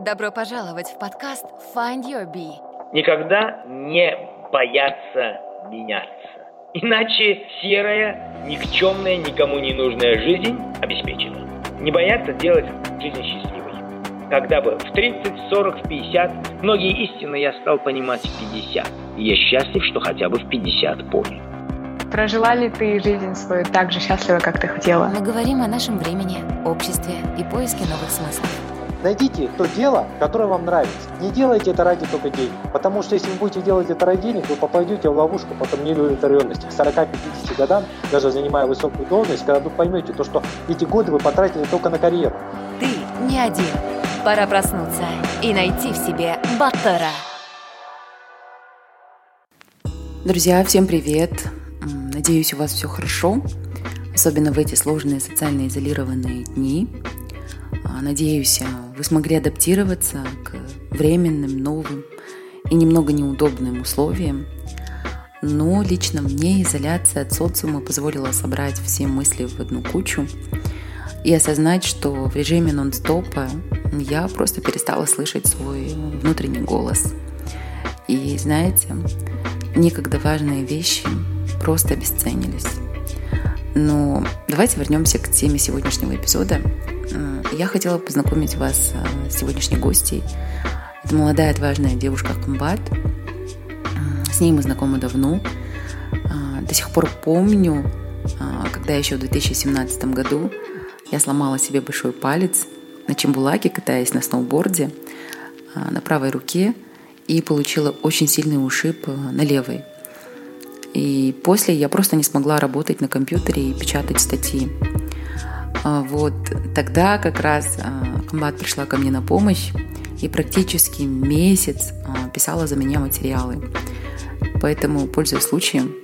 Добро пожаловать в подкаст Find Your Bee. Никогда не бояться меняться. Иначе серая, никчемная, никому не нужная жизнь обеспечена. Не бояться делать жизнь счастливой. Когда бы в 30, в 40, в 50, многие истины я стал понимать в 50. И я счастлив, что хотя бы в 50 понял. Прожила ли ты жизнь свою так же счастливо, как ты хотела? Мы говорим о нашем времени, обществе и поиске новых смыслов. Найдите то дело, которое вам нравится. Не делайте это ради только денег. Потому что если вы будете делать это ради денег, вы попадете в ловушку потом неудовлетворенности. К 40-50 годам, даже занимая высокую должность, когда вы поймете то, что эти годы вы потратили только на карьеру. Ты не один. Пора проснуться и найти в себе Баттера. Друзья, всем привет! Надеюсь, у вас все хорошо, особенно в эти сложные социально изолированные дни. А, надеюсь, вы смогли адаптироваться к временным, новым и немного неудобным условиям. Но лично мне изоляция от социума позволила собрать все мысли в одну кучу и осознать, что в режиме нон-стопа я просто перестала слышать свой внутренний голос. И знаете, некогда важные вещи просто обесценились. Но давайте вернемся к теме сегодняшнего эпизода. Я хотела познакомить вас с сегодняшней гостьей. Это молодая отважная девушка Комбат. С ней мы знакомы давно. До сих пор помню, когда еще в 2017 году я сломала себе большой палец на Чембулаке, катаясь на сноуборде на правой руке и получила очень сильный ушиб на левой. И после я просто не смогла работать на компьютере и печатать статьи. А, вот тогда как раз а, комбат пришла ко мне на помощь и практически месяц а, писала за меня материалы. Поэтому, пользуясь случаем,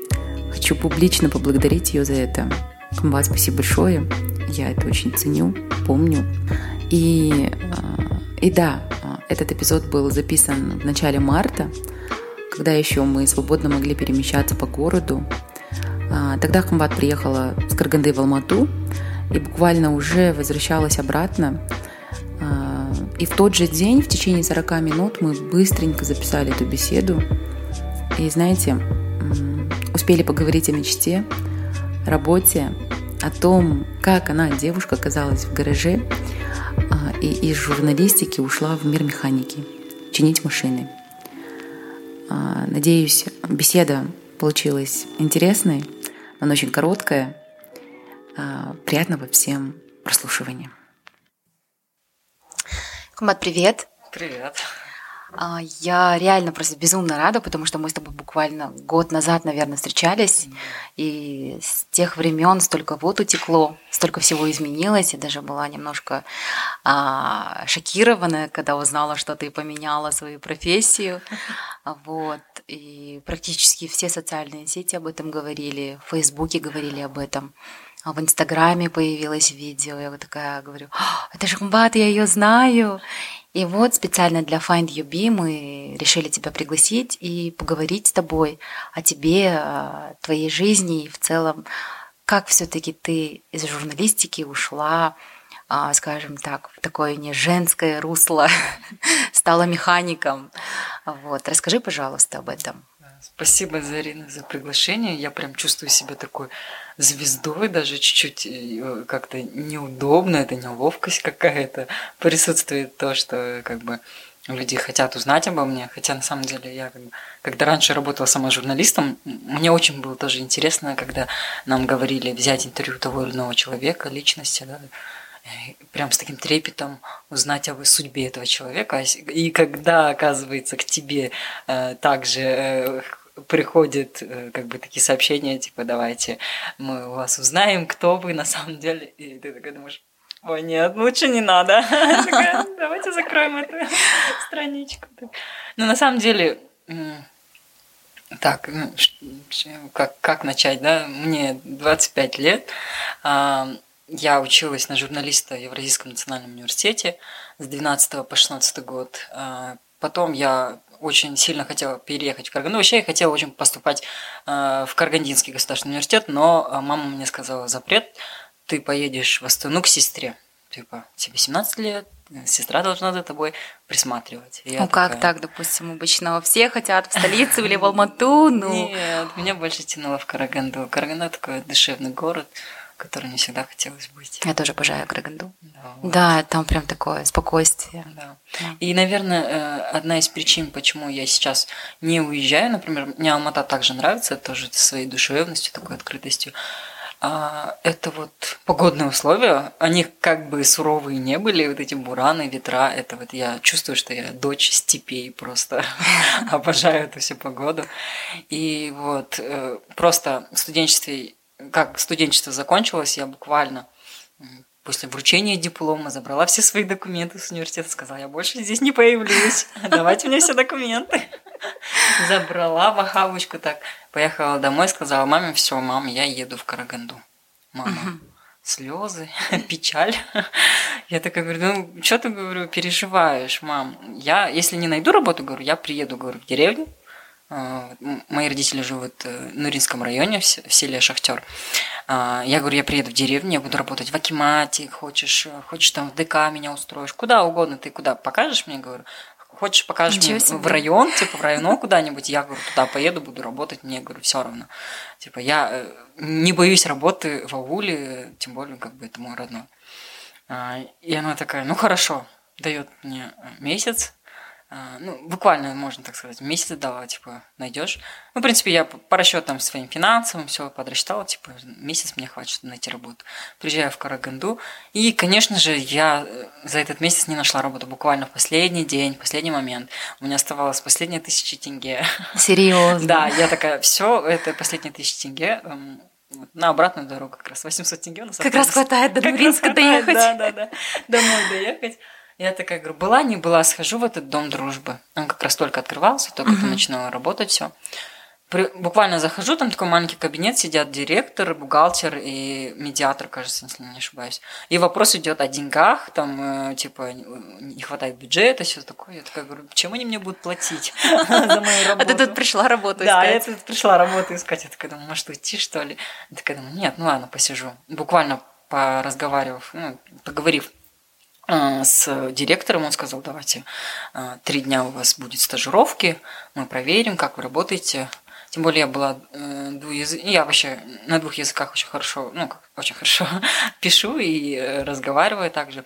хочу публично поблагодарить ее за это. Комбат, спасибо большое. Я это очень ценю, помню. И, и да, этот эпизод был записан в начале марта, когда еще мы свободно могли перемещаться по городу. Тогда Хамбат приехала с Карганды в Алмату и буквально уже возвращалась обратно. А, и в тот же день, в течение 40 минут, мы быстренько записали эту беседу. И знаете, успели поговорить о мечте, работе, о том, как она, девушка, оказалась в гараже а, и из журналистики ушла в мир механики, чинить машины – а, надеюсь, беседа получилась интересной, она очень короткая. А, приятного всем прослушивания. Кумат, привет. Привет. А, я реально просто безумно рада, потому что мы с тобой буквально год назад, наверное, встречались, и с тех времен столько вот утекло, столько всего изменилось, и даже была немножко а, шокирована, когда узнала, что ты поменяла свою профессию. Вот. И практически все социальные сети об этом говорили, в Фейсбуке говорили об этом. А в Инстаграме появилось видео, я вот такая говорю, это же Комбат, я ее знаю. И вот специально для Find You мы решили тебя пригласить и поговорить с тобой о тебе, о твоей жизни и в целом, как все-таки ты из журналистики ушла, а, скажем так, в такое не женское русло, стала механиком. Вот. Расскажи, пожалуйста, об этом. Спасибо, Зарина, за приглашение. Я прям чувствую себя такой звездой, даже чуть-чуть э, как-то неудобно, это неловкость какая-то. Присутствует, то, что как бы люди хотят узнать обо мне, хотя на самом деле я, когда раньше работала сама журналистом, мне очень было тоже интересно, когда нам говорили взять интервью того или иного человека, личности, да, прям с таким трепетом узнать о судьбе этого человека. И когда, оказывается, к тебе э, также э, приходят э, как бы такие сообщения, типа, давайте мы у вас узнаем, кто вы на самом деле. И ты такой думаешь, ой, нет, лучше не надо. Давайте закроем эту страничку. Но на самом деле, так, ну, как, как начать, да? Мне 25 лет. Я училась на журналиста в Евразийском национальном университете с 12 по 16 год. Потом я очень сильно хотела переехать в Караганду. Вообще я хотела очень поступать э, в Каргандинский государственный университет, но э, мама мне сказала запрет, ты поедешь в Астану к сестре. Типа, тебе 17 лет, сестра должна за тобой присматривать. И ну как такая... так, допустим, обычно все хотят в столицу или в Алмату, ну... Нет, меня больше тянуло в Караганду. Караганда такой душевный город, который не всегда хотелось быть. Я тоже обожаю Караганду. Да, вот. да там прям такое спокойствие. Да. да. И, наверное, э, одна из причин, почему я сейчас не уезжаю, например, мне Алмата также нравится, тоже своей душевностью, такой открытостью, а, это вот погодные условия, они как бы суровые не были, вот эти бураны, ветра, это вот я чувствую, что я дочь степей просто, обожаю эту всю погоду. И вот э, просто в студенчестве, как студенчество закончилось, я буквально после вручения диплома забрала все свои документы с университета, сказала, я больше здесь не появлюсь, давайте мне все документы. Забрала в охавочку так, поехала домой, сказала маме, все, мам, я еду в Караганду. Мама, слезы, печаль. Я такая говорю, ну, что ты, говорю, переживаешь, мам? Я, если не найду работу, говорю, я приеду, говорю, в деревню, Мои родители живут э, в Нуринском районе, в селе Шахтер. А, я говорю, я приеду в деревню, я буду работать в Акимате, хочешь, хочешь там в ДК меня устроишь, куда угодно, ты куда покажешь мне, говорю, хочешь покажешь мне в район, типа в район куда-нибудь, я говорю, туда поеду, буду работать, мне, говорю, все равно. Типа я э, не боюсь работы в ауле, тем более, как бы это мой родной. И она такая, ну хорошо, дает мне месяц, ну, буквально, можно так сказать, месяц дала, типа, найдешь. Ну, в принципе, я по расчетам своим финансовым все подрасчитала, типа, месяц мне хватит, чтобы найти работу. Приезжаю в Караганду, и, конечно же, я э, за этот месяц не нашла работу, буквально в последний день, последний момент. У меня оставалось последние тысячи тенге. Серьезно? Да, я такая, все, это последние тысячи тенге, эм, на обратную дорогу как раз 800 тенге у нас Как раз хватает до Нуринска доехать. Да, да, да, домой доехать. Я такая говорю, была, не была, схожу в этот дом дружбы. Он как раз только открывался, только uh-huh. начинало работать все. При, буквально захожу, там такой маленький кабинет, сидят директор, бухгалтер и медиатор, кажется, если не ошибаюсь. И вопрос идет о деньгах, там, э, типа, не хватает бюджета, все такое. Я такая говорю, чем они мне будут платить за мою работу? А ты тут пришла работу искать? Да, я тут пришла работу искать. Я такая думаю, может, уйти, что ли? Я такая думаю, нет, ну ладно, посижу. Буквально поразговаривав, ну, поговорив с директором, он сказал, давайте а, три дня у вас будет стажировки, мы проверим, как вы работаете. Тем более я была э. Я вообще на двух языках очень хорошо, ну, как, очень хорошо пишу и э, разговариваю также.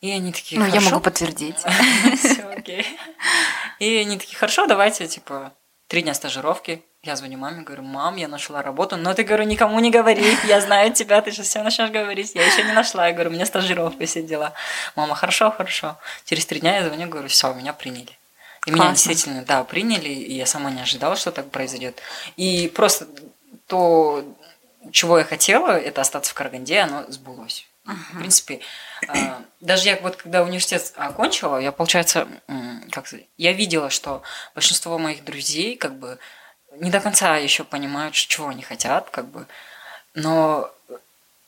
И они такие, Ну, я могу подтвердить. Все, окей. И они такие, хорошо, давайте, типа, три дня стажировки, я звоню маме, говорю, мам, я нашла работу, но ты, говорю, никому не говори, я знаю тебя, ты же все начнешь говорить, я еще не нашла, я говорю, у меня стажировка, все дела. Мама, хорошо, хорошо. Через три дня я звоню, говорю, все, меня приняли. И Классно. меня действительно, да, приняли, и я сама не ожидала, что так произойдет. И просто то, чего я хотела, это остаться в Караганде, оно сбылось. Uh-huh. В принципе, а, даже я вот когда университет окончила, я, получается, как сказать, я видела, что большинство моих друзей, как бы, не до конца еще понимают, чего они хотят, как бы. Но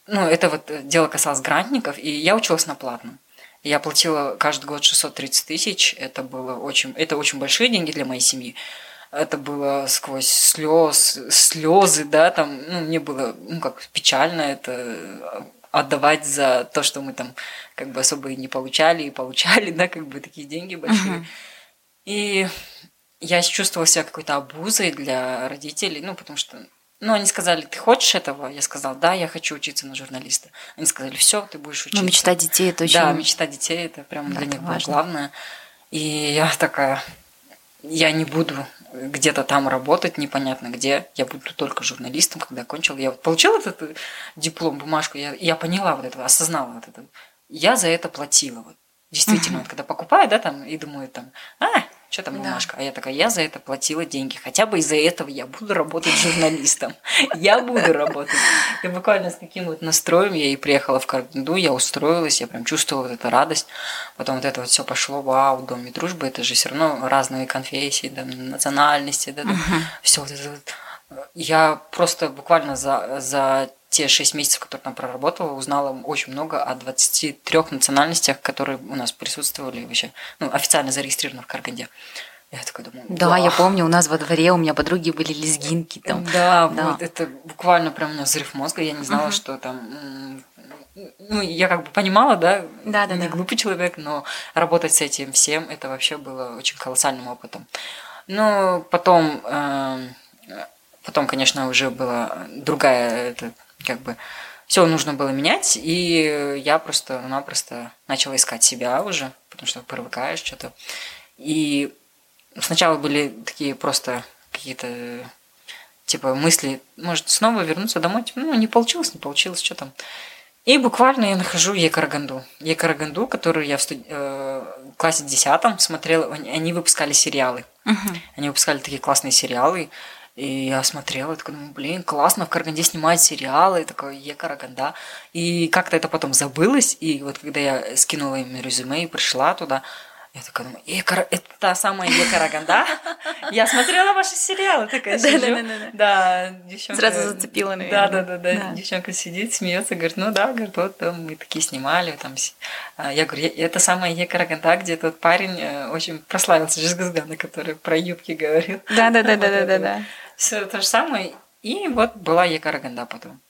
ну, это вот дело касалось грантников, и я училась на платном. Я платила каждый год 630 тысяч. Это было очень, это очень большие деньги для моей семьи. Это было сквозь слез, слезы, да, там, ну, мне было, ну, как печально это отдавать за то, что мы там как бы особо и не получали, и получали, да, как бы такие деньги большие. Uh-huh. И я чувствовала себя какой-то обузой для родителей, ну, потому что, ну, они сказали, ты хочешь этого? Я сказала, да, я хочу учиться на журналиста. Они сказали, все, ты будешь ну, учиться. Ну, мечта детей это очень... Да, мечта детей это прям да, для них важно. было главное. И я такая, я не буду где-то там работать, непонятно где. Я буду только журналистом, когда окончила. Я вот получила этот диплом, бумажку, я, я поняла вот это, осознала вот это. Я за это платила. Вот. Действительно, uh-huh. вот когда покупаю, да, там, и думаю, там, а, что там бумажка? Да. А я такая, я за это платила деньги. Хотя бы из-за этого я буду работать журналистом. Я буду работать. И буквально с таким вот настроем я и приехала в Караганду, я устроилась, я прям чувствовала вот эту радость. Потом вот это вот все пошло, вау, в Доме дружбы, это же все равно разные конфессии, да, национальности, да, да. все вот это вот. Я просто буквально за, за те шесть месяцев, которые там проработала, узнала очень много о 23 национальностях, которые у нас присутствовали вообще, ну, официально зарегистрированы в Караганде. Я такая думаю, Да, я помню, у нас во дворе у меня подруги были лезгинки там. Да, Да. вот это буквально прям у меня взрыв мозга. Я не знала, Мгм. что там. Ну, я как бы понимала, да, Да-да-да. не глупый человек, но работать с этим всем это вообще было очень колоссальным опытом. Но потом, эм, потом, конечно, уже была другая, это как бы все нужно было менять, и я просто-напросто начала искать себя уже, потому что привыкаешь что-то. И сначала были такие просто какие-то типа мысли, может, снова вернуться домой, типа, ну, не получилось, не получилось, что там. И буквально я нахожу Екараганду. Екараганду, которую я в, студ- э, классе 10 смотрела, они они выпускали сериалы. Мгм. Они выпускали такие классные сериалы. И я смотрела, такая, думаю, блин, классно, в Караганде снимают сериалы, такой, е Караганда. И как-то это потом забылось, и вот когда я скинула им резюме и пришла туда, я такая думаю, «Е Кара- это та самая Е Караганда? Я смотрела ваши сериалы, такая сижу. Да, девчонка... Сразу зацепила, Да, наверное. да, да, да. Да. Девчонка сидит, смеется, говорит, ну да, говорит, вот мы такие снимали, там. А Я говорю, «Я- это самая Е Караганда, где тот парень э, очень прославился, Жезгазгана, который про юбки говорил. Да-да-да-да-да-да. Все то же самое. И вот была Е Караганда потом.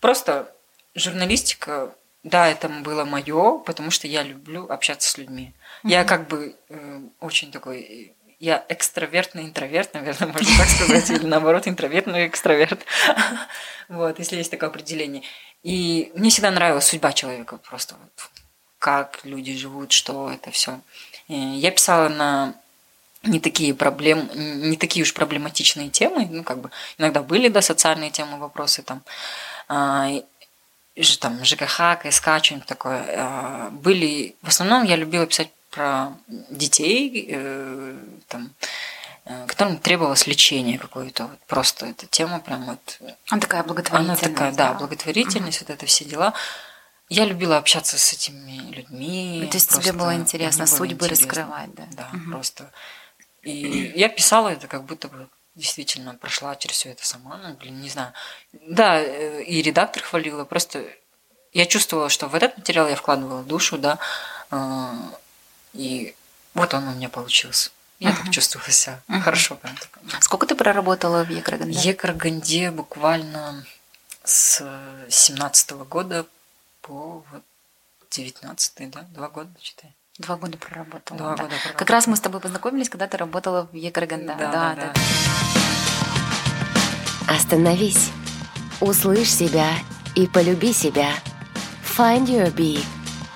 Просто журналистика, да, это было мое, потому что я люблю общаться с людьми. Я как бы э, очень такой, э, я экстравертный интроверт, наверное, можно так сказать, или наоборот, интровертный экстраверт. Вот, если есть такое определение. И мне всегда нравилась судьба человека, просто вот как люди живут, что это все. Я писала на не такие проблем, не такие уж проблематичные темы, ну как бы иногда были да социальные темы, вопросы там, ж- там ЖКХ, КСК, что-нибудь такое. А, Были, в основном я любила писать про детей, э, там, э, которым требовалось лечение какое-то. Вот просто эта тема прям вот Она такая она благотворительная. такая, да, благотворительность, вот это все дела. Я любила общаться с этими людьми. Ну, То есть тебе было интересно было судьбы интересно. раскрывать, да? Да, Мгм. просто. И я писала это, как будто бы действительно прошла через все это сама. Ну, блин, не знаю. Да, э, и редактор хвалила. Просто я чувствовала, что в этот материал я вкладывала душу, да. э, И вот он у меня получился. Я так Мгм. чувствовала себя. Мгм. Хорошо прям так. Сколько ты проработала в Екраганде? Екарганде буквально с семнадцатого года по вот 19 да, два года, считай. Два года проработала. Два да. года Как раз мы с тобой познакомились, когда ты работала в Екраганда. Да, Да, да, да. Остановись. Услышь себя и полюби себя. Find Your Bee.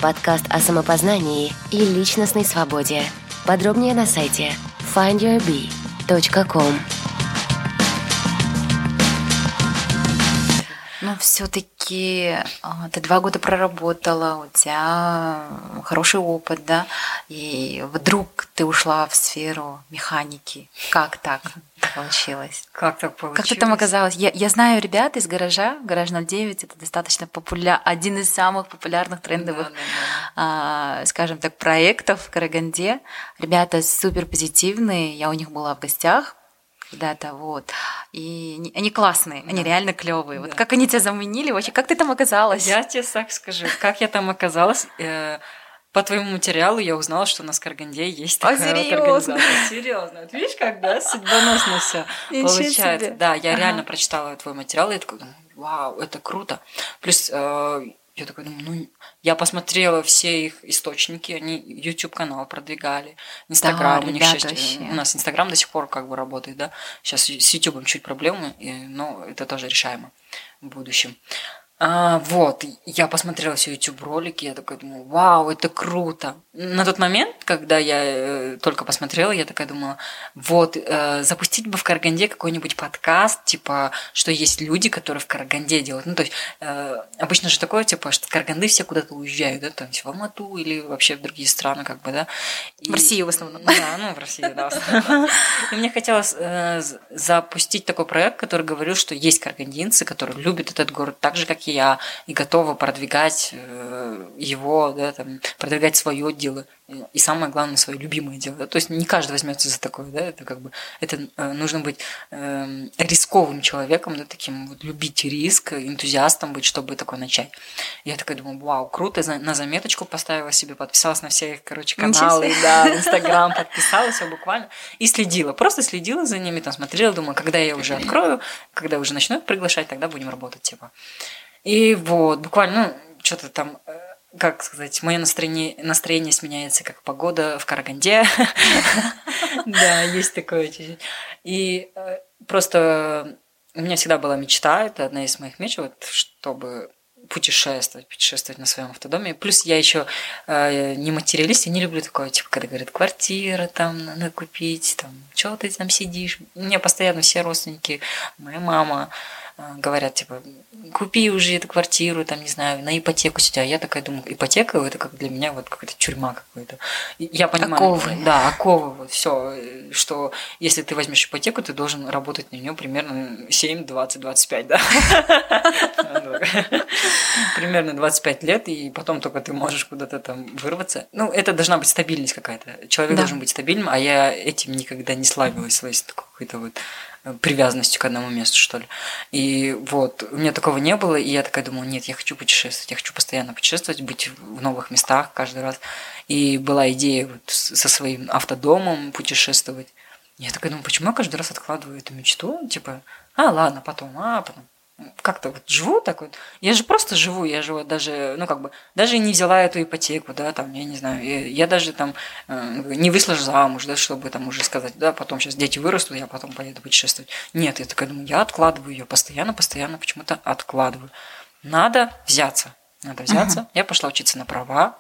Подкаст о самопознании и личностной свободе. Подробнее на сайте findyourbee.com. все-таки ты два года проработала, у тебя хороший опыт, да, и вдруг ты ушла в сферу механики. Как так получилось? Как так получилось? Как ты там оказалась? Я, я знаю ребят из гаража, гараж 09, это достаточно популя... один из самых популярных трендовых, Да, да, а, скажем так, проектов в Караганде. Ребята супер позитивные, я у них была в гостях когда-то, вот. И они- они классные, они Да. реально клевые. Вот Да. как они тебя заменили вообще? Как ты там оказалась? Я тебе так скажу, как я там оказалась. э, По твоему материалу я узнала, что у нас в Караганде есть А, такая вот организация. Серьезно. Вот видишь, как, да, судьбоносно все получается. себе. Да, я Ага. реально прочитала твой материал, и я такой вау, это круто. Плюс э, я такой думаю, ну, я посмотрела все их источники, они YouTube-канал продвигали, Инстаграм, у них сейчас, вообще. у нас Инстаграм до сих пор как бы работает, да, сейчас с YouTube чуть проблемы, но это тоже решаемо в будущем. А, вот, я посмотрела все YouTube ролики, я такая думаю, вау, это круто. На тот момент, когда я э, только посмотрела, я такая думала, вот, э, запустить бы в Караганде какой-нибудь подкаст, типа, что есть люди, которые в Караганде делают. Ну, то есть, э, обычно же такое, типа, что Караганды все куда-то уезжают, да, там, в Алмату или вообще в другие страны, как бы, да. И- В Россию в основном. Да, ну, в России, да, в основном. И мне хотелось э, запустить такой проект, который говорил, что есть каргандинцы, которые любят этот город так же, как как я, и готова продвигать э, его, да, там, продвигать свое дело, и самое главное, свое любимое дело. То есть не каждый возьмется за такое, да, это как бы, это э, нужно быть э, рисковым человеком, да, таким вот, любить риск, энтузиастом быть, чтобы такое начать. Я такая думаю, вау, круто, на заметочку поставила себе, подписалась на все их, короче, каналы, да, Инстаграм, подписалась все буквально, и следила, просто следила за ними, там, смотрела, думаю, когда я уже открою, когда уже начну приглашать, тогда будем работать, типа. И вот, буквально, ну, что-то там э, как сказать, мое настроение, настроение сменяется, как погода в Караганде. Да, есть такое. И э, просто у меня всегда была мечта, это одна из моих мечт, вот, чтобы путешествовать, путешествовать на своем автодоме. Плюс я еще э, не материалист, я не люблю такое, типа, когда говорят, квартира там надо купить, там, что ты там сидишь. У меня постоянно все родственники, моя мама, говорят, типа, купи уже эту квартиру, там, не знаю, на ипотеку сидя. Я такая думаю, ипотека это как для меня вот какая-то тюрьма какая-то. Я понимаю. Оковы. Да, оковы, вот все, что если ты возьмешь ипотеку, ты должен работать на нее примерно 7, 20, 25, да? Примерно 25 лет, и потом только ты можешь куда-то там вырваться. Ну, это должна быть стабильность какая-то. Человек должен быть стабильным, а я этим никогда не славилась, какой-то вот привязанностью к одному месту, что ли. И вот, у меня такого не было, и я такая думаю, нет, я хочу путешествовать, я хочу постоянно путешествовать, быть в новых местах каждый раз. И была идея вот со своим автодомом путешествовать. Я такая думаю, почему я каждый раз откладываю эту мечту? Типа, а, ладно, потом, а, потом как-то вот живу так вот. Я же просто живу, я же вот даже, ну как бы, даже не взяла эту ипотеку, да, там, я не знаю, я, я даже там э, не вышла замуж, да, чтобы там уже сказать, да, потом сейчас дети вырастут, я потом поеду путешествовать. Нет, я такая думаю, я откладываю ее постоянно, постоянно почему-то откладываю. Надо взяться, надо взяться. Uh-huh. Я пошла учиться на права,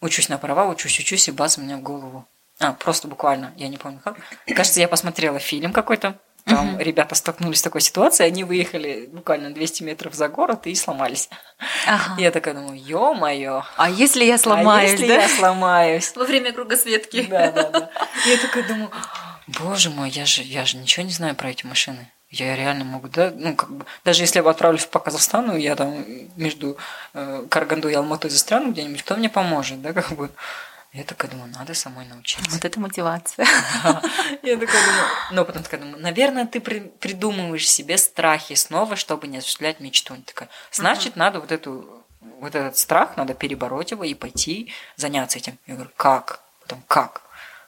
учусь на права, учусь, учусь, и бац, у меня в голову. А, просто буквально, я не помню как. Кажется, я посмотрела фильм какой-то, там угу. ребята столкнулись с такой ситуацией, они выехали буквально 200 метров за город и сломались. Ага. Я такая думаю, ё-моё. А если я сломаюсь, а если да? я сломаюсь? Во время кругосветки. Да, да, да. Я такая думаю, боже мой, я же, я же ничего не знаю про эти машины. Я реально могу, да, ну, как бы, даже если я отправлюсь по Казахстану, я там между э, Карагандой и Алматой застряну где-нибудь, кто мне поможет, да, как бы. Я такая думаю, надо самой научиться. Вот это мотивация. Я такая думаю, но потом такая думаю, наверное, ты придумываешь себе страхи снова, чтобы не осуществлять мечту. Такая, значит, надо вот эту вот этот страх, надо перебороть его и пойти заняться этим. Я говорю, как? Потом, как?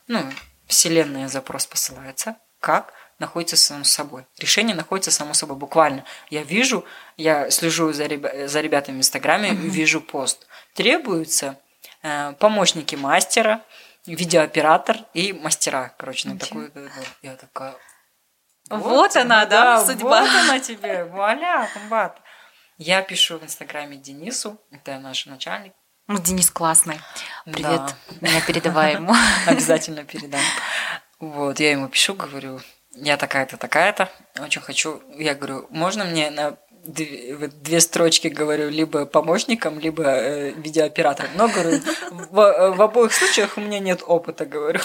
Ну, вселенная запрос посылается. Как? находится само собой. Решение находится само собой, буквально. Я вижу, я слежу за, ребя- за ребятами в Инстаграме, mm-hmm. вижу пост. Требуется помощники мастера, видеооператор и мастера. Короче, на такую... Я такая... Вот, вот она, да, судьба. Вот она тебе, вуаля, комбат. Я пишу в Инстаграме Денису, это наш начальник. Ну, Денис классный. Привет, да. меня передавай ему. Обязательно передам. Вот, я ему пишу, говорю, я такая-то, такая-то, очень хочу, я говорю, можно мне на две, строчки говорю либо помощником, либо э, видеооператором. Но говорю, в, в обоих случаях у меня нет опыта, говорю.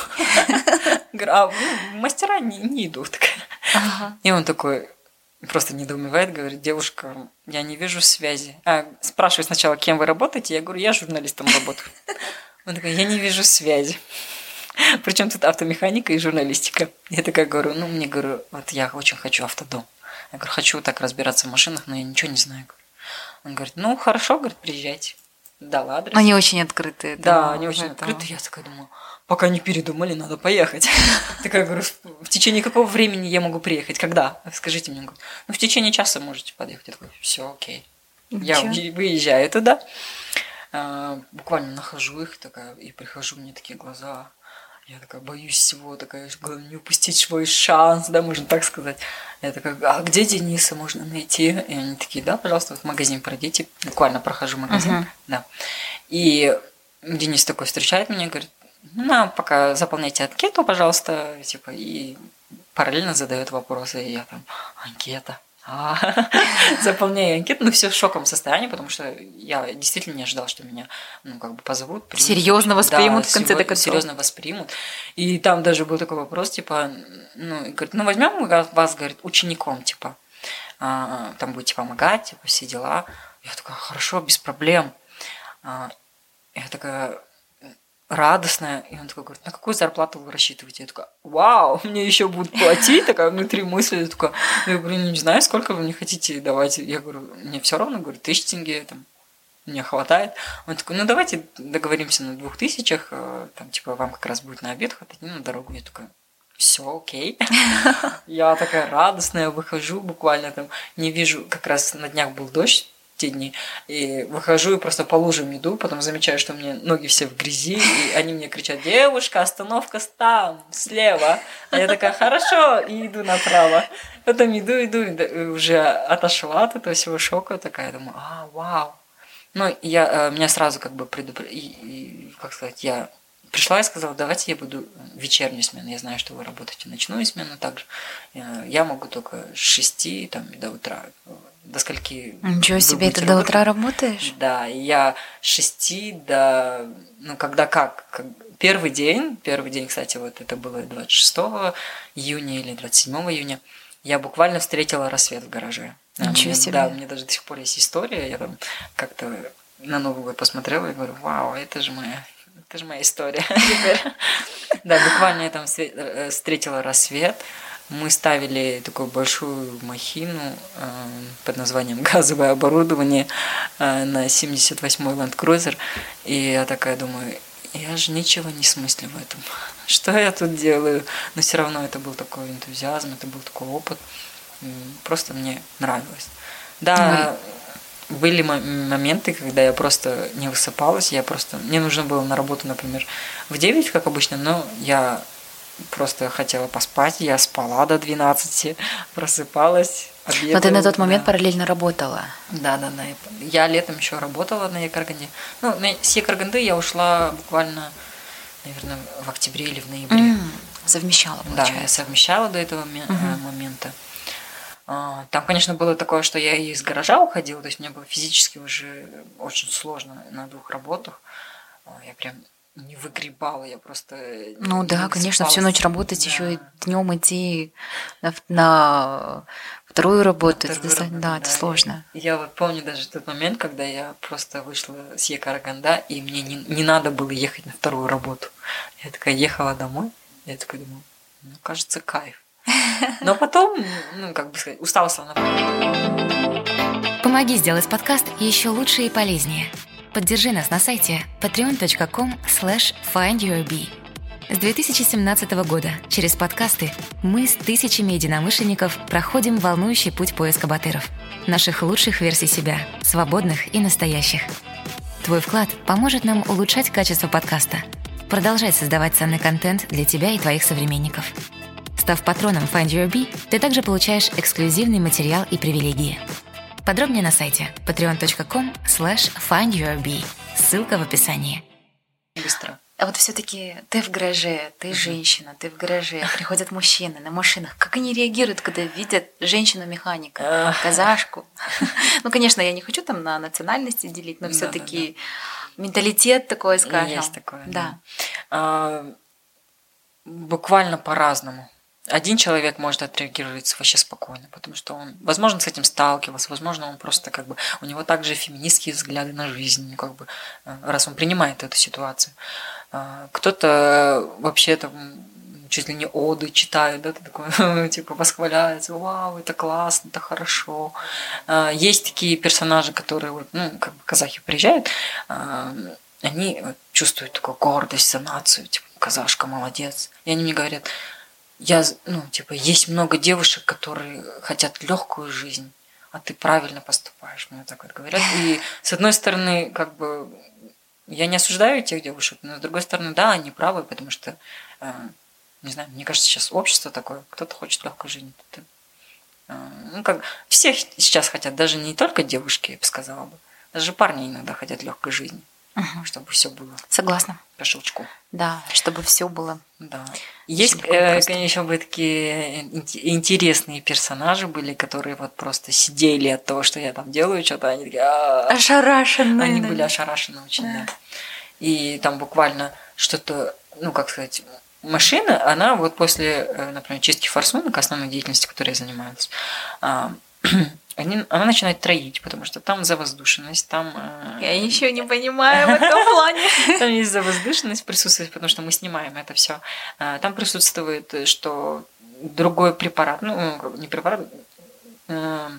Говорю, а ну, мастера не, не идут. Ага. И он такой просто недоумевает, говорит, девушка, я не вижу связи. А, спрашиваю сначала, кем вы работаете? Я говорю, я журналистом работаю. Он такой, я не вижу связи. Причем тут автомеханика и журналистика. Я такая говорю, ну, мне говорю, вот я очень хочу автодом. Я говорю, хочу так разбираться в машинах, но я ничего не знаю. Он говорит, ну хорошо, говорит, приезжайте. Дал адрес. Они очень открытые. Да, они очень этого. открытые. Я такая думаю, пока не передумали, надо поехать. Такая говорю, в течение какого времени я могу приехать? Когда? Скажите мне. Ну, в течение часа можете подъехать. Я такой, все, окей. Я выезжаю туда. А, буквально нахожу их такая, и прихожу, мне такие глаза я такая боюсь всего, такая, главное не упустить свой шанс, да, можно так сказать. Я такая, а где Дениса можно найти? И они такие, да, пожалуйста, в магазин пройдите. Буквально прохожу магазин, uh-huh. да. И Денис такой встречает меня, говорит, на, пока заполняйте анкету, пожалуйста, типа, и параллельно задает вопросы, и я там, анкета, а, заполняю анкету, ну все в шоковом состоянии, потому что я действительно не ожидала, что меня, ну, как бы позовут. Примут. Серьезно воспримут да, в конце концов. Серьезно воспримут. И там даже был такой вопрос, типа, ну, говорит, ну возьмем вас, говорит, учеником, типа, а, там будете помогать, типа, все дела. Я такая, хорошо, без проблем. А, я такая радостная. И он такой говорит, на какую зарплату вы рассчитываете? Я такая, вау, мне еще будут платить, такая внутри мысли. Я такая, я говорю, не знаю, сколько вы мне хотите давать. Я говорю, мне все равно, говорю, тысяч тенге там мне хватает. Он такой, ну давайте договоримся на двух тысячах, э, там типа вам как раз будет на обед хватать, ну на дорогу. Я такая, все окей. Я такая радостная, выхожу буквально там, не вижу, как раз на днях был дождь, те дни. И выхожу и просто по лужам иду, потом замечаю, что у меня ноги все в грязи, и они мне кричат, девушка, остановка там, слева. А я такая, хорошо, и иду направо. Потом иду, иду, и уже отошла от этого всего шока, такая, думаю, а, вау. Ну, я, э, меня сразу как бы предупредили, как сказать, я пришла и сказала, давайте я буду вечернюю смену. Я знаю, что вы работаете ночную смену также. Э, я могу только с 6 там, до утра. До скольки Ничего себе, ты до утра работаешь? Да, я с 6 до... Ну, когда как, как... Первый день, первый день, кстати, вот это было 26 июня или 27 июня, я буквально встретила рассвет в гараже. Ничего себе. Да, у меня даже до сих пор есть история. Я там как-то на Новый год посмотрела и говорю, вау, это же моя это же моя история. Да, буквально я там э, встретила рассвет. Мы ставили такую большую махину э, под названием «Газовое оборудование» э, на 78-й Land Cruiser. И я такая думаю, я же ничего не смыслю в этом. Что я тут делаю? Но все равно это был такой энтузиазм, это был такой опыт. Просто мне нравилось. Да, были моменты, когда я просто не высыпалась, я просто... Мне нужно было на работу, например, в 9, как обычно, но я просто хотела поспать, я спала до 12, просыпалась, обедала. Но ты на тот момент да. параллельно работала? Да, да, да. Я летом еще работала на Якарганде. Ну, с Якарганды я ушла буквально, наверное, в октябре или в ноябре. Mm, совмещала, получается. Да, я совмещала до этого uh-huh. момента. А, там, конечно, было такое, что я из гаража уходила, то есть мне было физически уже очень сложно на двух работах. А, я прям не выгребала, я просто... Ну да, конечно, всю ночь работать, да. еще и днем идти на, на вторую работу. На вторую это, работу да, да, это сложно. Я вот помню даже тот момент, когда я просто вышла с Екараганда, и мне не, не надо было ехать на вторую работу. Я такая ехала домой, я такая думаю, ну, кажется, кайф. Но потом, ну, как бы сказать, устался на Помоги сделать подкаст еще лучше и полезнее. Поддержи нас на сайте patreon.com slash findyourbee. С 2017 года через подкасты мы с тысячами единомышленников проходим волнующий путь поиска батыров. Наших лучших версий себя, свободных и настоящих. Твой вклад поможет нам улучшать качество подкаста, продолжать создавать ценный контент для тебя и твоих современников – Став патроном Find Your Bee, ты также получаешь эксклюзивный материал и привилегии. Подробнее на сайте patreon.com slash findyourbee. Ссылка в описании. Быстро. А вот все-таки ты в гараже, ты женщина, ты в гараже, приходят мужчины на машинах. Как они реагируют, когда видят женщину-механика, казашку? Ну, конечно, я не хочу там на национальности делить, но все-таки менталитет такой, скажем. Есть такое. Да. А, буквально по-разному один человек может отреагировать вообще спокойно, потому что он, возможно, с этим сталкивался, возможно, он просто как бы, у него также феминистские взгляды на жизнь, как бы, э, раз он принимает эту ситуацию. А, кто-то вообще там чуть ли не оды читает, да, такой, типа, восхваляется, вау, это классно, это хорошо. А, есть такие персонажи, которые, вот, ну, как бы казахи приезжают, они чувствуют такую гордость за нацию, типа, казашка молодец. И они мне говорят, я, ну, типа, есть много девушек, которые хотят легкую жизнь, а ты правильно поступаешь, мне так вот говорят. И с одной стороны, как бы, я не осуждаю этих девушек, но с другой стороны, да, они правы, потому что, э, не знаю, мне кажется, сейчас общество такое, кто-то хочет легкой жизни, кто-то э, ну, как все сейчас хотят, даже не только девушки, я бы сказала бы, даже парни иногда хотят легкой жизни, угу. чтобы все было. Согласна. По щелчку. Да, чтобы все было. Да. Есть, э, конечно, бы такие интересные персонажи были, которые вот просто сидели от того, что я там делаю, что-то они такие... Ошарашенные. Они были ошарашены очень, да. И там буквально что-то, ну, как сказать, машина, она вот после, э, например, чистки форсунок, основной деятельности, которой я занимаюсь, а, они, она начинает троить, потому что там завоздушенность, там... э, Я еще не понимаю в этом плане. Там есть завоздушенность присутствует, потому что мы снимаем это все. Там присутствует, э, что другой препарат, ну, не препарат, э,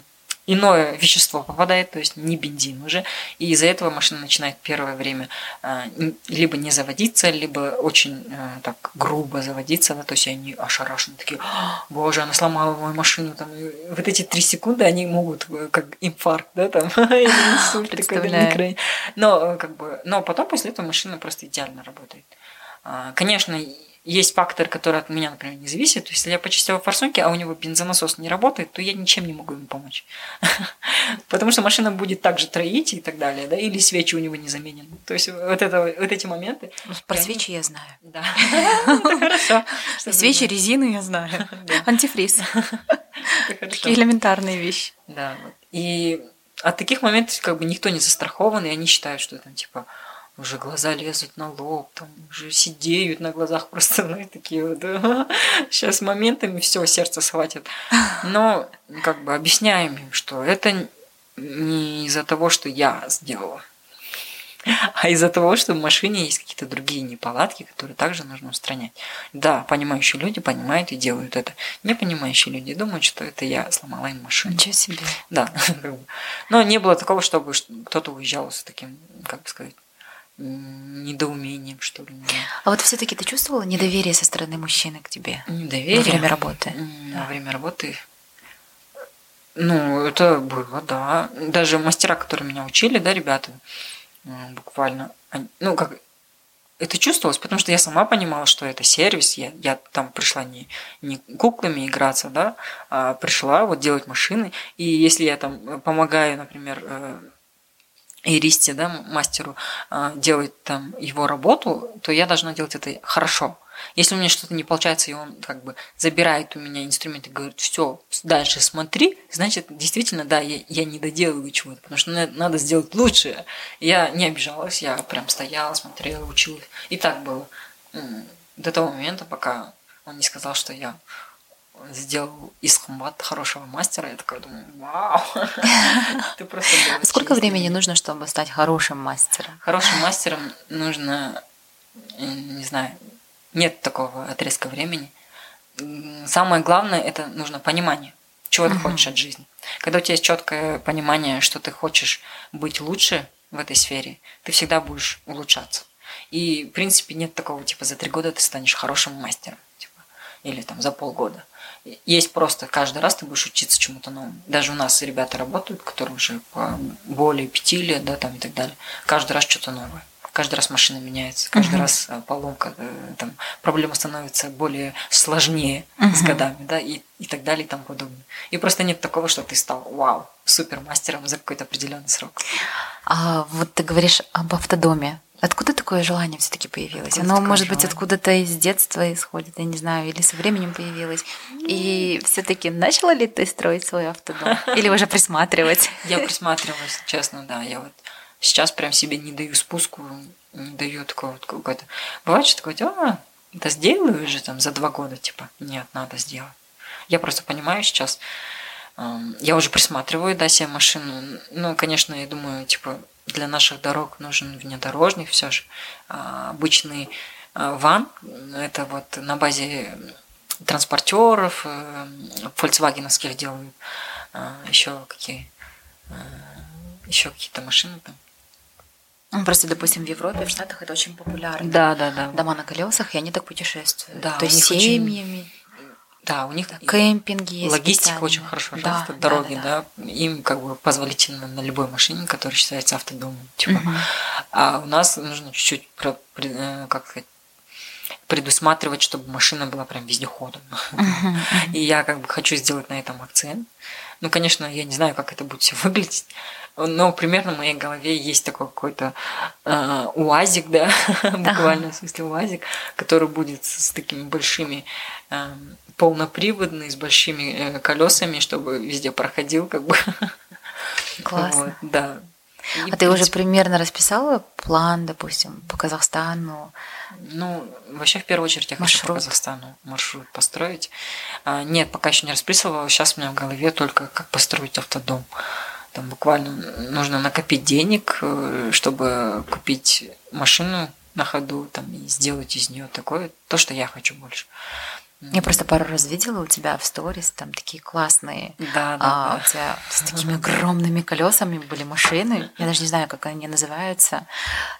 иное вещество попадает, то есть не бензин уже, и из-за этого машина начинает первое время н- либо не заводиться, либо очень э, так грубо заводиться, да, то есть они ошарашены, такие, «А, боже, она сломала мою машину, там, вот эти три секунды они могут э, как инфаркт, да, там, инсульт но э, как бы, но потом после этого машина просто идеально работает. А, Конечно, есть фактор, который от меня, например, не зависит. То есть, если я почистила форсунки, а у него бензонасос не работает, то я ничем не могу ему помочь. Потому что машина будет также троить и так далее, да, или свечи у него не заменены. То есть, вот, это, вот эти моменты. Про свечи я знаю. Да. Хорошо. Свечи, резины я знаю. Антифриз. Такие элементарные вещи. Да. И от таких моментов как бы никто не застрахован, и они считают, что там типа уже глаза лезут на лоб, там уже сидеют на глазах просто, ну, такие вот, сейчас моментами все сердце схватит. Но как бы объясняем им, что это не из-за того, что я сделала, а из-за того, что в машине есть какие-то другие неполадки, которые также нужно устранять. Да, понимающие люди понимают и делают это. Не понимающие люди думают, что это я сломала им машину. Ничего себе. Да. Но не было такого, чтобы кто-то уезжал с таким, как бы сказать, недоумением, что ли. А вот все-таки ты чувствовала недоверие со стороны мужчины к тебе Недоверие. во время работы? Во время работы. Ну, это было, да. Даже мастера, которые меня учили, да, ребята, м, буквально, они- ну, как это чувствовалось, потому что я сама понимала, что это сервис. Я, я там пришла не, не куклами играться, да, а пришла вот делать машины. И если я там э, помогаю, например, Иристе, да, мастеру, а, делать там его работу, то я должна делать это хорошо. Если у меня что-то не получается, и он как бы забирает у меня инструмент и говорит, все, дальше смотри, значит, действительно, да, я, я не доделываю чего-то, потому что на- надо сделать лучше. Я не обижалась, я прям стояла, смотрела, училась. И так было. До того момента, пока он не сказал, что я сделал из Хамбат хорошего мастера, я такая думаю, вау, ты просто Сколько времени искренний». нужно, чтобы стать хорошим мастером? Хорошим мастером нужно, э, не знаю, нет такого отрезка времени. Самое главное это нужно понимание, чего ты хочешь от жизни. Когда у тебя есть четкое понимание, что ты хочешь быть лучше в этой сфере, ты всегда будешь улучшаться. И, в принципе, нет такого, типа, за три года ты станешь хорошим мастером. Типа, или там за полгода. Есть просто каждый раз ты будешь учиться чему-то новому. Даже у нас ребята работают, которые уже по более пяти лет, да, там и так далее. Каждый раз что-то новое. Каждый раз машина меняется, каждый Мгм. раз э, поломка, э, там, проблема становится более сложнее с Мгм. годами, да, и, и так далее и тому подобное. И просто нет такого, что ты стал, вау, супермастером за какой-то определенный срок. А вот ты говоришь об автодоме. Откуда такое желание все-таки появилось? Откуда Оно, может быть, желание? откуда-то из детства исходит, я не знаю, или со временем появилось. И все-таки начала ли ты строить свой автодом? Или уже присматривать? Я присматривалась, честно, да. Я вот сейчас прям себе не даю спуску, не даю такого вот какой-то... Бывает, что такое, а, да сделаю уже там за два года, типа, нет, надо сделать. Я просто понимаю сейчас, я уже присматриваю, да, себе машину. Ну, конечно, я думаю, типа, для наших дорог нужен внедорожник все же. А, обычный а, ван, это вот на базе транспортеров, э, фольксвагеновских делают, еще какие еще какие-то машины там. Ну, Просто, допустим, в Европе, в Штатах это очень популярно. Да, да, да. Дома на колесах, и они так путешествуют. Да, То есть них очень семьями, Да, у них кэмпинги есть логистика очень хорошо Да, развита, да, дороги, да, да, Им как бы позволительно на любой машине, которая считается автодомом. да. Типа. Мгм. А у нас нужно чуть-чуть, э, как сказать, предусматривать, чтобы машина была прям вездеходом. Мгм. И я как бы хочу сделать на этом акцент. Ну, конечно, я не знаю, как это будет все выглядеть, но примерно в моей голове есть такой какой-то э, уазик, да, буквально в смысле уазик, который будет с, с такими большими э, полноприводный, с большими э, колесами, чтобы везде проходил, как бы. Классно. Вот, да. И, а ты уже примерно расписала план, допустим, по Казахстану? Ну, вообще, в первую очередь, я хочу по Маршрут. Казахстану маршрут построить. А, нет, пока еще не расписывала. Сейчас у меня в голове только как построить автодом. Там буквально нужно накопить денег, э, чтобы купить машину на ходу там, и сделать из нее такое, то, что я хочу больше. Я просто пару раз видела у тебя в сторис, там такие классные, Да, да, а, да. у тебя с такими огромными колесами были машины. Я даже не знаю, как они называются.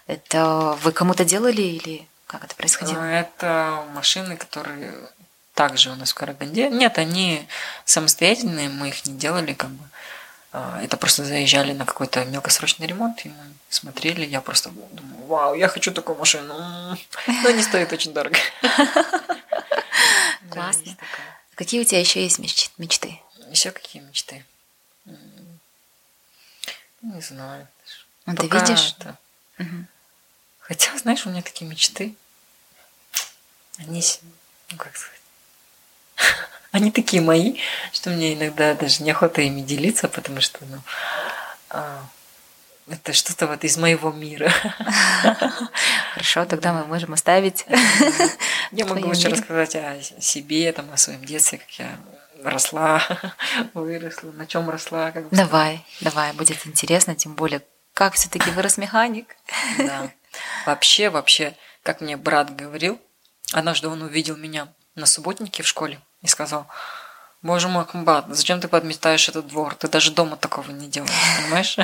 Это вы кому-то делали или как это происходило? А, Это машины, которые также у нас в Караганде. Нет, они самостоятельные, мы их не делали как бы. А, Это просто заезжали на какой-то мелкосрочный ремонт, и мы смотрели, я просто думаю, вау, я хочу такую машину. Но не стоит очень дорого. Да, Классно. Какие у тебя еще есть меч- мечты? Еще какие мечты? Не знаю. Ну, ты видишь? это- Мгм. Хотя, знаешь, у меня такие мечты. Они, ну как сказать, они такие мои, что мне иногда даже неохота ими делиться, потому что, ну, а, это что-то вот из моего мира. Хорошо, тогда мы можем оставить. Я могу мире. рассказать о себе, там, о своем детстве, как я росла, выросла, на чем росла, как бы. Давай, давай, будет интересно, тем более, как все-таки вырос механик. Да. Вообще, вообще, как мне брат говорил, однажды он увидел меня на субботнике в школе и сказал, Боже мой, комбат, зачем ты подметаешь этот двор? Ты даже дома такого не делаешь, понимаешь?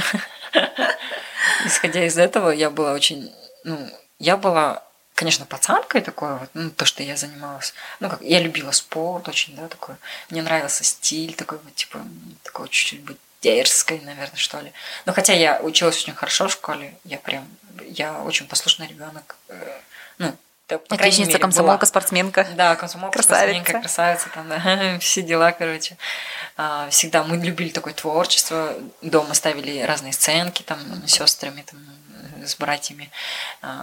Исходя из этого, я была очень, ну, я была, конечно, пацанкой такой вот, ну, то, что я занималась. Ну, как, я любила спорт очень, да, такой. Мне нравился стиль такой вот, типа, такой чуть-чуть быть дерзкой, наверное, что ли. Но хотя я училась очень хорошо в школе, я прям, я очень послушный ребенок. э, Ну, да, Отличница, мере, комсомолка, была. спортсменка. Да, комсомолка, Красавица. спортсменка, красавица, там, да, все дела, короче. А, Всегда мы любили такое творчество, дома ставили разные сценки, там, с сестрами, там, с братьями,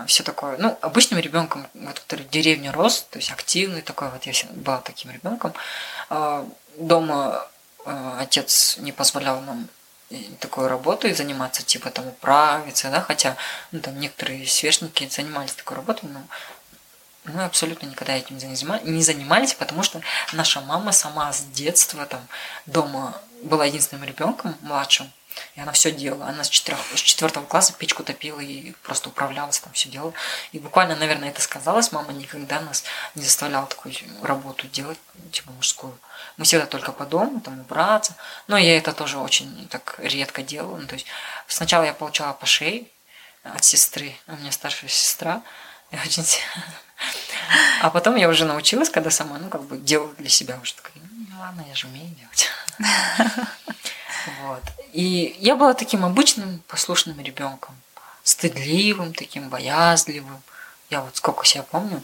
все такое. Ну, обычным ребенком, вот, который в деревне рос, то есть активный такой, вот я была таким ребенком. А, Дома а, отец не позволял нам и такой работой заниматься, типа там управиться, да, хотя ну, там некоторые сверстники занимались такой работой, но мы абсолютно никогда этим не занима- не занимались, потому что наша мама сама с детства там дома была единственным ребенком младшим, и она все делала. Она с, четырех, с четвертого класса печку топила и просто управлялась, там все делала. И буквально, наверное, это сказалось. Мама никогда нас не заставляла такую работу делать, типа мужскую. Мы всегда только по дому, там убраться. Но я это тоже очень так редко делала. Ну, то есть сначала я получала по шее от сестры. У меня старшая сестра. Очень... А потом я уже научилась, когда сама, ну, как бы делала для себя уже такая, ну, ладно, я же умею делать. Вот. И я была таким обычным послушным ребенком, стыдливым, таким боязливым. Я вот сколько себя помню,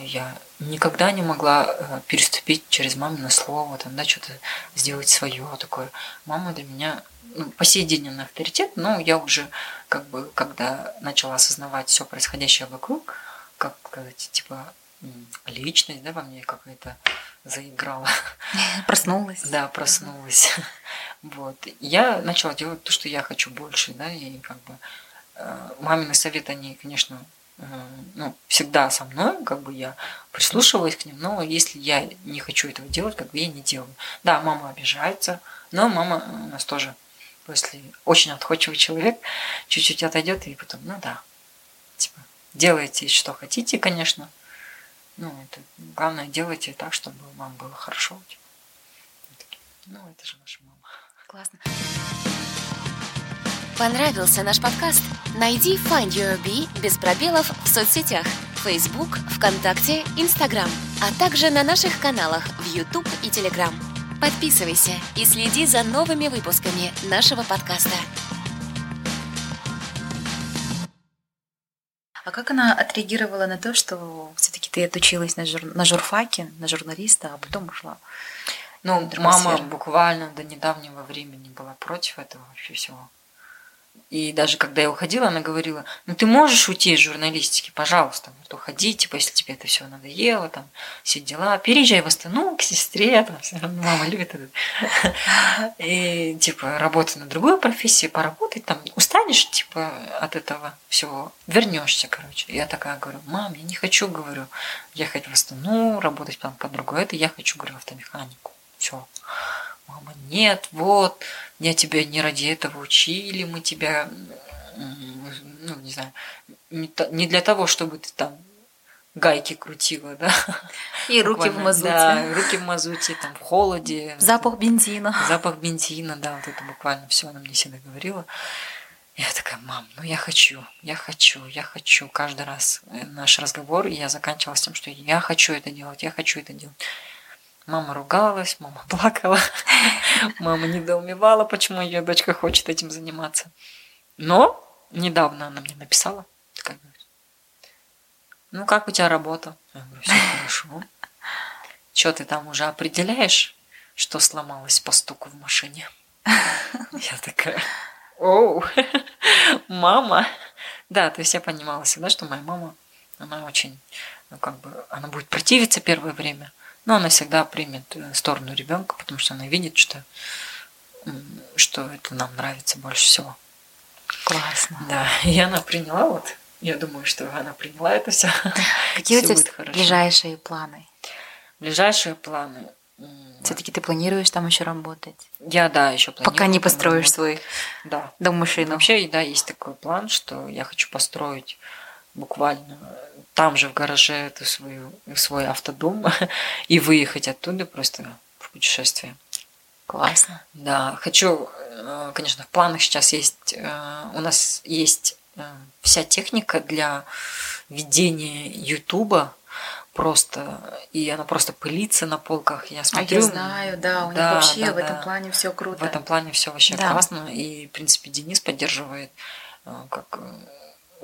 я никогда не могла э, переступить через мамино слово, там, да, что-то сделать свое такое. Мама для меня, ну, по сей день она авторитет, но я уже, как бы, когда начала осознавать все происходящее вокруг, как сказать, типа, личность, да, во мне какая-то заиграла. Проснулась. Да, проснулась. Вот. Я начала делать то, что я хочу больше, да, и как бы э, мамины советы, они, конечно, ну, всегда со мной, как бы я прислушивалась к ним, но если я не хочу этого делать, как бы я не делаю. Да, мама обижается, но мама у нас тоже, если очень отходчивый человек, чуть-чуть отойдет и потом, ну да, типа, делайте, что хотите, конечно, ну, это главное, делайте так, чтобы вам было хорошо. типа. Ну, это же наша мама. Классно. Понравился наш подкаст? Найди Find Your Bee без пробелов в соцсетях Facebook, ВКонтакте, Instagram, а также на наших каналах в YouTube и Telegram. Подписывайся и следи за новыми выпусками нашего подкаста. А как она отреагировала на то, что все-таки ты отучилась на, жур... на журфаке, на журналиста, а потом ушла? Ну, мама буквально до недавнего времени была против этого вообще всего. И даже когда я уходила, она говорила, ну ты можешь уйти из журналистики, пожалуйста, вот уходи, типа, если тебе это все надоело, там, все дела, переезжай в Астану к сестре, там, все равно мама любит это. И, типа, работай на другую профессию, поработай, там, устанешь, типа, от этого всего, вернешься, короче. Я такая говорю, мам, я не хочу, говорю, ехать в Астану, работать там по другой, это я хочу, говорю, автомеханику. Все. Мама, нет, вот, я тебя не ради этого учили, мы тебя, ну, не знаю, не для того, чтобы ты там гайки крутила, да. И руки в мазуте. Да, руки в мазуте, там, в холоде. Запах бензина. Запах бензина, да, вот это буквально все она мне всегда говорила. Я такая, мам, ну я хочу, я хочу, я хочу. Каждый раз наш разговор, я заканчивала с тем, что я хочу это делать, я хочу это делать. Мама ругалась, мама плакала, мама недоумевала, почему ее дочка хочет этим заниматься. Но недавно она мне написала, ну как у тебя работа? Я говорю, все хорошо. Что ты там уже определяешь, что сломалось по стуку в машине? Я такая, оу, мама. Да, то есть я понимала всегда, что моя мама, она очень, ну как бы, она будет противиться первое время – но она всегда примет э, сторону ребенка, потому что она видит, что, что это нам нравится больше всего. Классно. Да, и она приняла вот. Я думаю, что она приняла это все. Какие все у тебя ближайшие планы? Ближайшие планы. Все-таки ты планируешь там еще работать? Я, да, еще планирую. Пока не построишь свой да. дом-машину. Вообще, да, есть такой план, что я хочу построить буквально там же в гараже эту свою, свой автодом и выехать оттуда просто в путешествие. Классно. Да, хочу, э, конечно, в планах сейчас есть, э, у нас есть э, вся техника для ведения Ютуба, просто, и она просто пылится на полках. Я смотрю. А я знаю, да, у них да, вообще да, в этом да. плане все круто. В этом плане все вообще да. классно, и, в принципе, Денис поддерживает как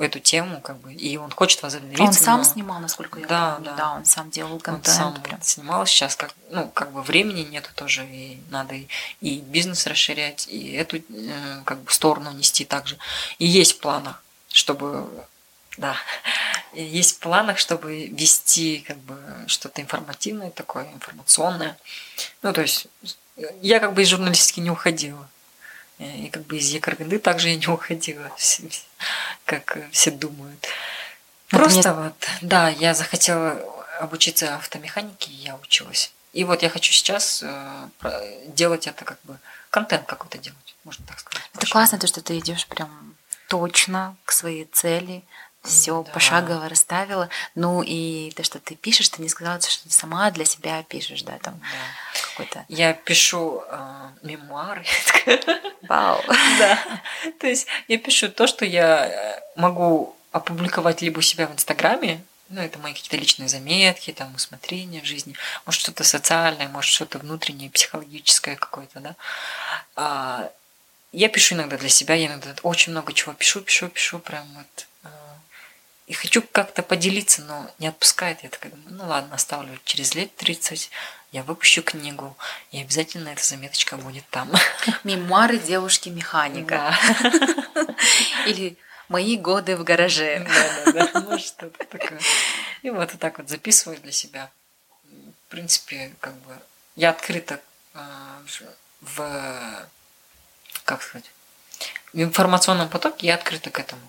эту тему, как бы, и он хочет возобновиться. Он сам но... снимал, насколько я да, помню, да. да, он сам делал контент. Он сам прям. снимал сейчас, как, ну, как бы времени нету тоже, и надо и, и бизнес расширять, и эту э, как бы сторону нести также. И есть в планах, чтобы, да, есть в планах, чтобы вести как бы что-то информативное такое, информационное. Ну, то есть я как бы из журналистики не уходила. И как бы из Екарганды также я не уходила, как все думают. Просто мне... вот, да, я захотела обучиться автомеханике, и я училась. И вот я хочу сейчас э, делать это как бы контент какой-то делать, можно так сказать. Это классно, то, что ты идешь прям точно к своей цели, все да. пошагово расставила. Ну и то, что ты пишешь, ты не сказала, что ты сама для себя пишешь, да, там да. какой-то. Я пишу э, мемуары. Вау. Да. То есть я пишу то, что я э, могу опубликовать либо у себя в Инстаграме, ну, это мои какие-то личные заметки, там, усмотрения в жизни, может, что-то социальное, может, что-то внутреннее, психологическое какое-то, да. А, я пишу иногда для себя, я иногда очень много чего пишу, пишу, пишу, прям вот и хочу как-то поделиться, но не отпускает. Я такая думаю, ну ладно, оставлю через лет 30, я выпущу книгу, и обязательно эта заметочка будет там. Мемуары девушки-механика. Или мои годы в гараже. Да, да, да, может что-то такое. И вот так вот записываю для себя. В принципе, как бы я открыта а, в, как сказать, в информационном потоке я открыта к этому.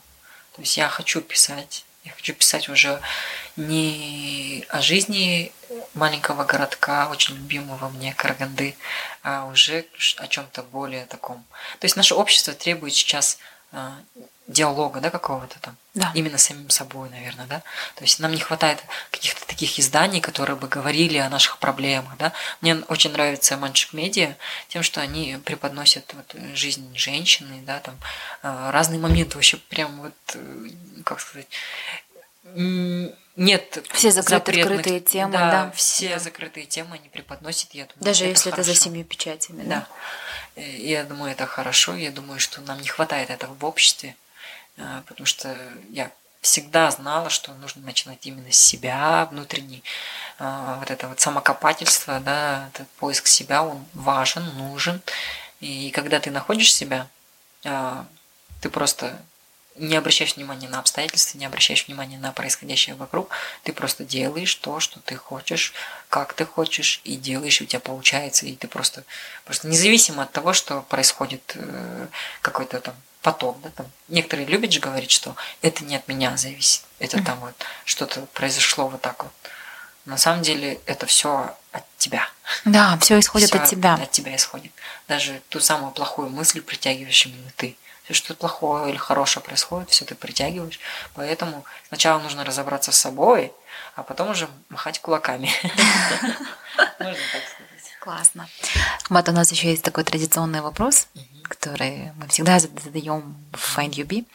То есть я хочу писать, я хочу писать уже не о жизни маленького городка, очень любимого мне Караганды, а уже о чем-то более таком. То есть наше общество требует сейчас а, диалога, да, какого-то там. Да. Именно с самим собой, наверное, да. То есть нам не хватает каких-то таких изданий, которые бы говорили о наших проблемах, да. Мне очень нравится Манчик Медиа тем, что они преподносят вот жизнь женщины, да, там а, разные моменты вообще прям вот, э, как сказать, нет все закрытые открытые темы, да, да. все да. закрытые темы они преподносят, я думаю, даже это если хорошо. это за семью печатями, да. да. Я думаю, это хорошо, я думаю, что нам не хватает этого в обществе, потому что я всегда знала, что нужно начинать именно с себя, внутренний, а, вот это вот самокопательство, да, этот поиск себя, он важен, нужен. И когда ты находишь себя, а, Ты просто не обращаешь внимания на обстоятельства, не обращаешь внимания на происходящее вокруг, ты просто делаешь то, что ты хочешь, как ты хочешь, и делаешь, и у тебя получается, и ты просто, просто независимо от того, что происходит э, какой-то там потом, да, там. Некоторые любят же говорить, что это не от меня зависит, это там вот что-то произошло вот так вот. На самом деле это все от тебя. Да, все исходит Всё от тебя. От тебя исходит. Даже ту самую плохую мысль притягиваешь именно ты. Все, что плохое или хорошее происходит, все ты притягиваешь. Поэтому сначала нужно разобраться с собой, а потом уже махать кулаками. Можно так сказать. Классно. Вот у нас еще есть такой традиционный вопрос, который мы всегда задаем в Find You Be.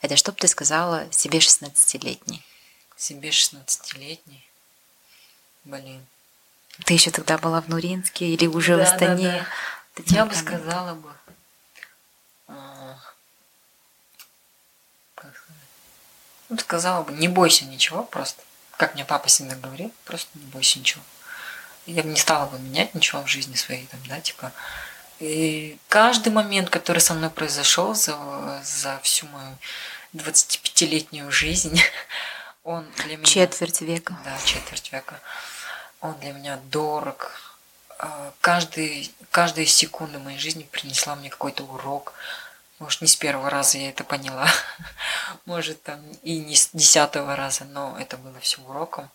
Это что бы ты сказала себе 16-летней? Себе 16-летний. Блин. Ты еще тогда была в Нуринске или уже в Да, да, Астане? да. Не Я бы сказала бы. Как сказать? Ну, сказала бы, не бойся ничего, просто. Как мне папа всегда говорил, просто не бойся ничего. Я бы не стала бы менять ничего в жизни своей, там, да, типа. И каждый момент, который со мной произошел за, за всю мою 25-летнюю жизнь, он для меня... Четверть века. Да, четверть века. Он для меня дорог. А, Каждый, каждая секунда моей жизни принесла мне какой-то урок. Может, не с первого раза я это поняла. Может, там и не с десятого раза, но это было все уроком.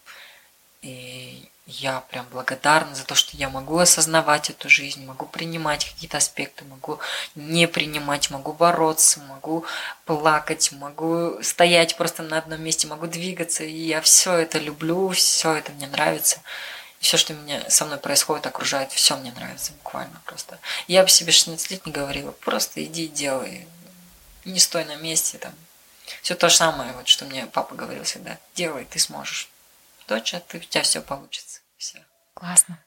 И я прям благодарна за то, что я могу осознавать эту жизнь, могу принимать какие-то аспекты, могу не принимать, могу бороться, могу плакать, могу стоять просто на одном месте, могу двигаться. И я все это люблю, все это мне нравится. Все, что меня, со мной происходит, окружает, все мне нравится буквально просто. Я бы себе 16 лет не говорила, просто иди делай, не стой на месте там. Все то же самое, вот, что мне папа говорил всегда. Делай, ты сможешь. Доча, ты, у тебя все получится. Все. Классно.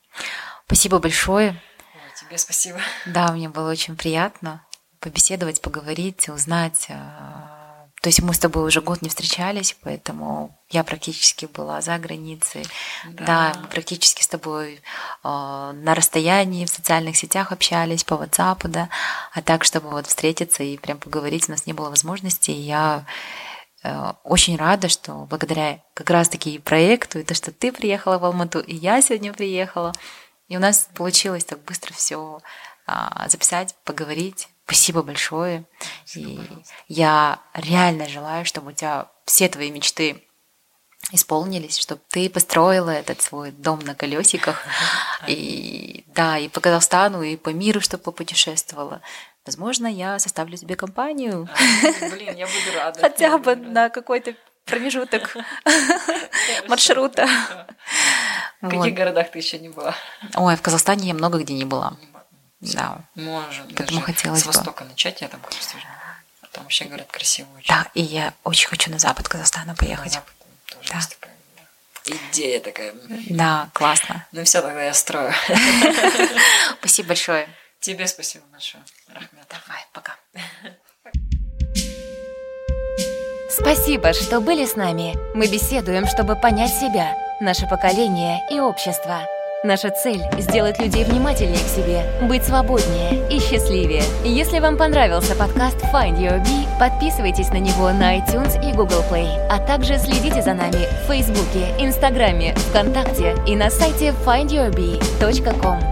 Спасибо большое. Ой, тебе спасибо. Да, мне было очень приятно побеседовать, поговорить, узнать. а, То есть мы с тобой уже год не встречались, поэтому я практически была за границей. Да, мы практически с тобой а, на расстоянии в социальных сетях общались, по WhatsApp, да. А так, чтобы вот встретиться и прям поговорить, у нас не было возможности. И я э, очень рада, что благодаря как раз-таки проекту, и то, что ты приехала в Алмату, и я сегодня приехала, и у нас получилось так быстро все записать, поговорить. Спасибо большое. и я реально желаю, чтобы у тебя все твои мечты исполнились, чтобы ты построила этот свой дом на колесиках. И да, и по Казахстану, и по миру, чтобы попутешествовала. Возможно, я составлю тебе компанию. А, Блин, я буду рада. Хотя бы на какой-то промежуток маршрута. В каких городах ты еще не была? Ой, в Казахстане я много где не была. Да. Можем Поэтому хотелось с востока начать, я там. А Там вообще говорят красиво очень. Да, и я очень хочу на запад Казахстана На поехать. Да, идея такая. Да, классно. Ну все, тогда я строю. Спасибо большое. Тебе спасибо большое, Рахмет. Давай, пока. Спасибо, что были с нами. Мы беседуем, чтобы понять себя, наше поколение и общество. Наша цель – сделать людей внимательнее к себе, быть свободнее и счастливее. Если вам понравился подкаст Find Your Bee, подписывайтесь на него на iTunes и Google Play, а также следите за нами в Фейсбуке, Инстаграме, ВКонтакте и на сайте findyourbee.com.